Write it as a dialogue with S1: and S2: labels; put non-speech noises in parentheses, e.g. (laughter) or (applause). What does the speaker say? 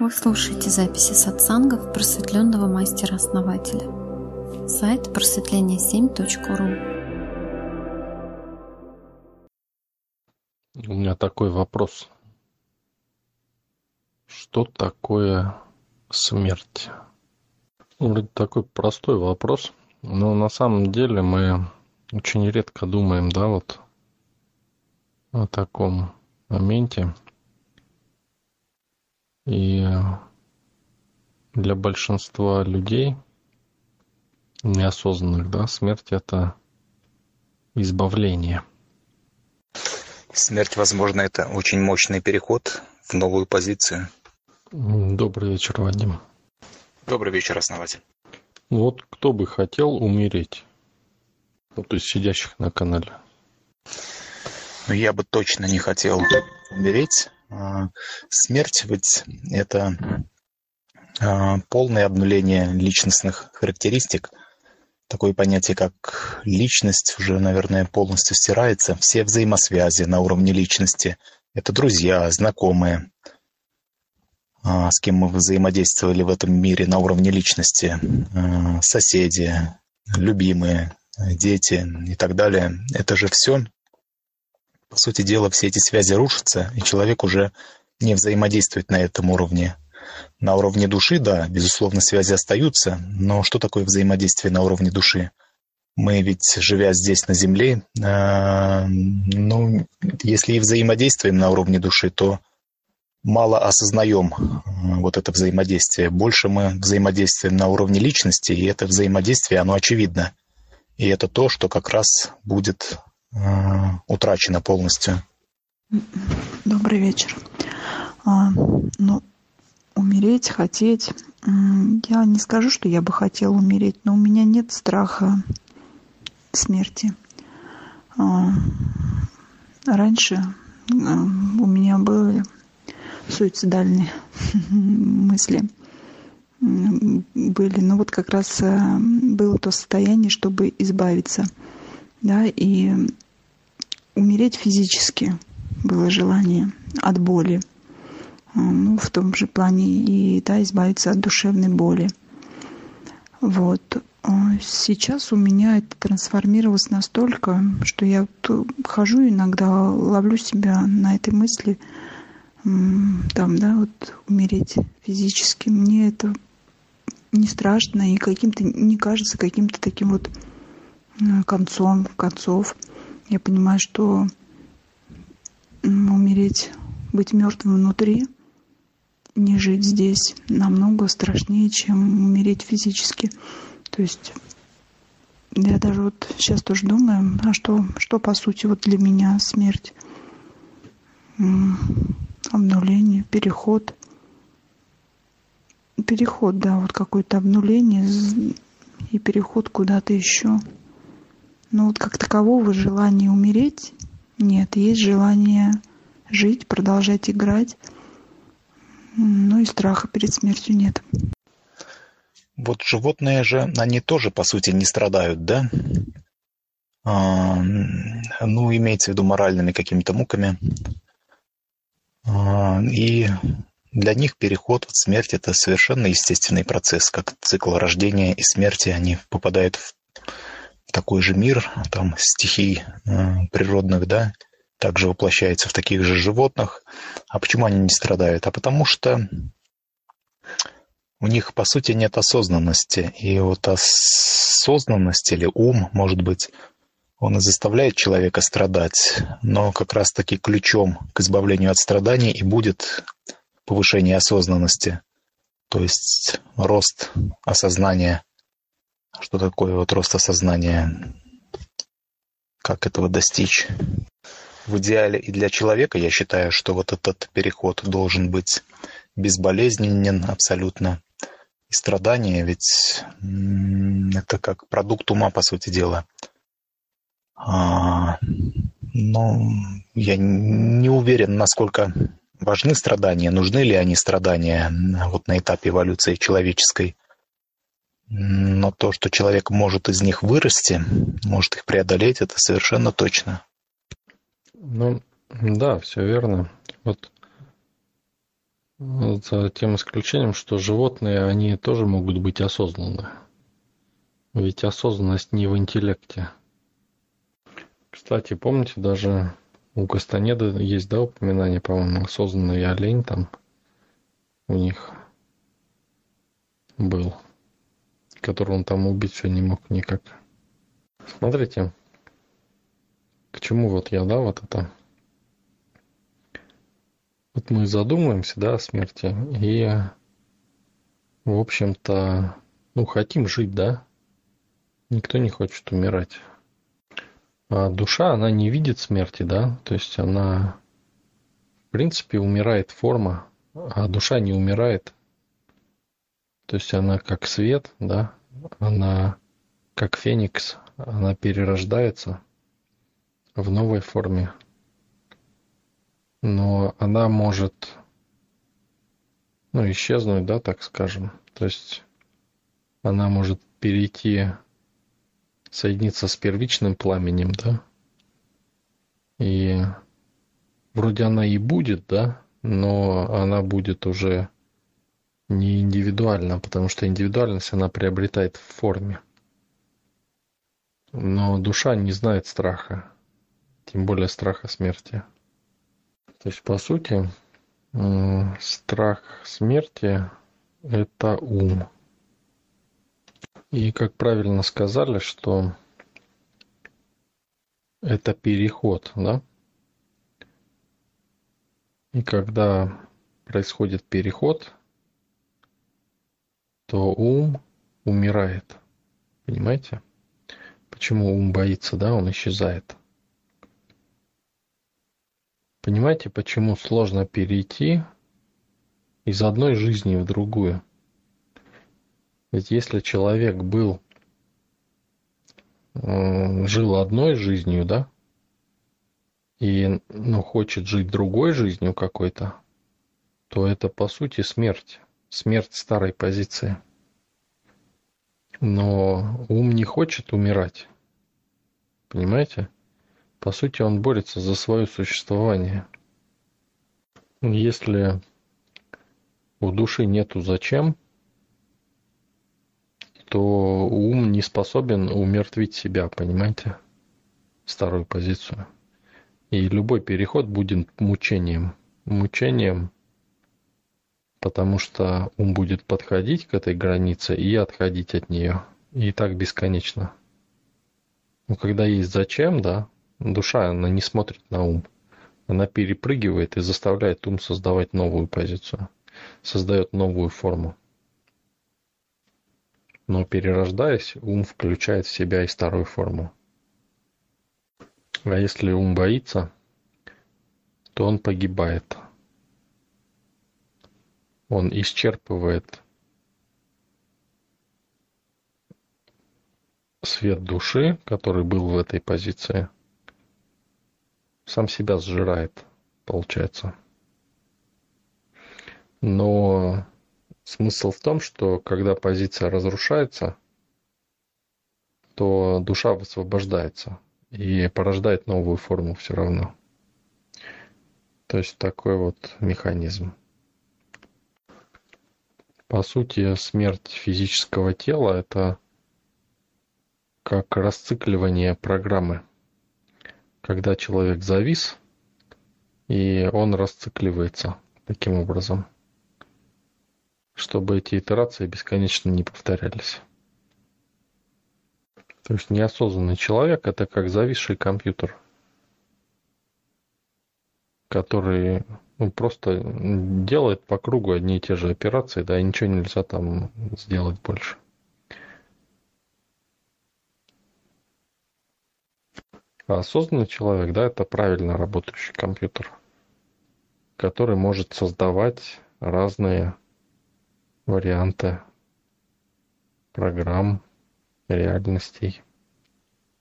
S1: Вы слушаете записи сатсангов просветленного мастера-основателя. Сайт просветление7.ру
S2: У меня такой вопрос. Что такое смерть? Вроде такой простой вопрос, но на самом деле мы очень редко думаем, да, вот о таком моменте. И для большинства людей, неосознанных, да, смерть – это избавление.
S3: Смерть, возможно, это очень мощный переход в новую позицию.
S2: Добрый вечер, Вадим.
S3: Добрый вечер, основатель.
S2: Вот кто бы хотел умереть? Вот из сидящих на канале.
S3: Ну, я бы точно не хотел умереть. А, смерть ведь это а, полное обнуление личностных характеристик. Такое понятие, как личность, уже, наверное, полностью стирается. Все взаимосвязи на уровне личности – это друзья, знакомые, а, с кем мы взаимодействовали в этом мире на уровне личности, соседи, любимые, дети и так далее. Это же все по сути дела, все эти связи рушатся, и человек уже не взаимодействует на этом уровне. На уровне души, да, безусловно, связи остаются, но что такое взаимодействие на уровне души? Мы ведь, живя здесь на Земле, э, ну, если и взаимодействуем на уровне души, то мало осознаем вот это взаимодействие. Больше мы взаимодействуем на уровне личности, и это взаимодействие, оно очевидно. И это то, что как раз будет а, утрачена полностью.
S4: Добрый вечер. А, ну, умереть, хотеть. Я не скажу, что я бы хотела умереть, но у меня нет страха смерти. А, раньше у меня были суицидальные (laughs) мысли были. Но вот как раз было то состояние, чтобы избавиться да, и умереть физически было желание от боли. А, ну, в том же плане и да, избавиться от душевной боли. Вот. А сейчас у меня это трансформировалось настолько, что я хожу иногда, ловлю себя на этой мысли, там, да, вот умереть физически. Мне это не страшно и каким-то не кажется каким-то таким вот концом концов. Я понимаю, что умереть, быть мертвым внутри, не жить здесь намного страшнее, чем умереть физически. То есть я даже вот сейчас тоже думаю, а что, что по сути вот для меня смерть? Обнуление, переход. Переход, да, вот какое-то обнуление и переход куда-то еще. Но вот как такового желания умереть нет. Есть желание жить, продолжать играть. Ну и страха перед смертью нет.
S3: Вот животные же, они тоже, по сути, не страдают, да? А, ну, имеется в виду моральными какими-то муками. А, и для них переход в смерть – это совершенно естественный процесс, как цикл рождения и смерти. Они попадают в такой же мир, там стихий природных, да, также воплощается в таких же животных. А почему они не страдают? А потому что у них, по сути, нет осознанности. И вот осознанность или ум, может быть, он и заставляет человека страдать, но как раз-таки ключом к избавлению от страданий и будет повышение осознанности, то есть рост осознания что такое вот рост осознания, как этого достичь. В идеале и для человека я считаю, что вот этот переход должен быть безболезненен абсолютно. И страдания ведь это как продукт ума, по сути дела. А, но я не уверен, насколько важны страдания, нужны ли они страдания вот на этапе эволюции человеческой. Но то, что человек может из них вырасти, может их преодолеть, это совершенно точно.
S2: Ну, да, все верно. Вот За тем исключением, что животные, они тоже могут быть осознанны. Ведь осознанность не в интеллекте. Кстати, помните, даже у Кастанеда есть, да, упоминание, по-моему, осознанный олень там у них был, которого он там убить все не мог никак. Смотрите, к чему вот я, да, вот это вот мы задумываемся, да, о смерти, и, в общем-то, ну, хотим жить, да. Никто не хочет умирать. А душа, она не видит смерти, да, то есть она, в принципе, умирает форма, а душа не умирает. То есть она как свет, да, она как феникс, она перерождается в новой форме но она может ну, исчезнуть, да, так скажем. То есть она может перейти, соединиться с первичным пламенем, да, и вроде она и будет, да, но она будет уже не индивидуально, потому что индивидуальность она приобретает в форме. Но душа не знает страха, тем более страха смерти. То есть, по сути, страх смерти – это ум. И, как правильно сказали, что это переход, да? И когда происходит переход, то ум умирает. Понимаете? Почему ум боится, да? Он исчезает. Понимаете, почему сложно перейти из одной жизни в другую? Ведь если человек был, жил одной жизнью, да, и ну, хочет жить другой жизнью какой-то, то это по сути смерть, смерть старой позиции. Но ум не хочет умирать, понимаете? По сути, он борется за свое существование. Если у души нету зачем, то ум не способен умертвить себя, понимаете? Старую позицию. И любой переход будет мучением. Мучением, потому что ум будет подходить к этой границе и отходить от нее. И так бесконечно. Но когда есть зачем, да, Душа, она не смотрит на ум. Она перепрыгивает и заставляет ум создавать новую позицию. Создает новую форму. Но перерождаясь, ум включает в себя и старую форму. А если ум боится, то он погибает. Он исчерпывает свет души, который был в этой позиции – сам себя сжирает, получается. Но смысл в том, что когда позиция разрушается, то душа высвобождается и порождает новую форму все равно. То есть такой вот механизм. По сути, смерть физического тела – это как расцикливание программы – когда человек завис, и он расцикливается таким образом, чтобы эти итерации бесконечно не повторялись. То есть неосознанный человек – это как зависший компьютер, который ну, просто делает по кругу одни и те же операции, да, и ничего нельзя там сделать больше. А осознанный человек, да, это правильно работающий компьютер, который может создавать разные варианты программ, реальностей.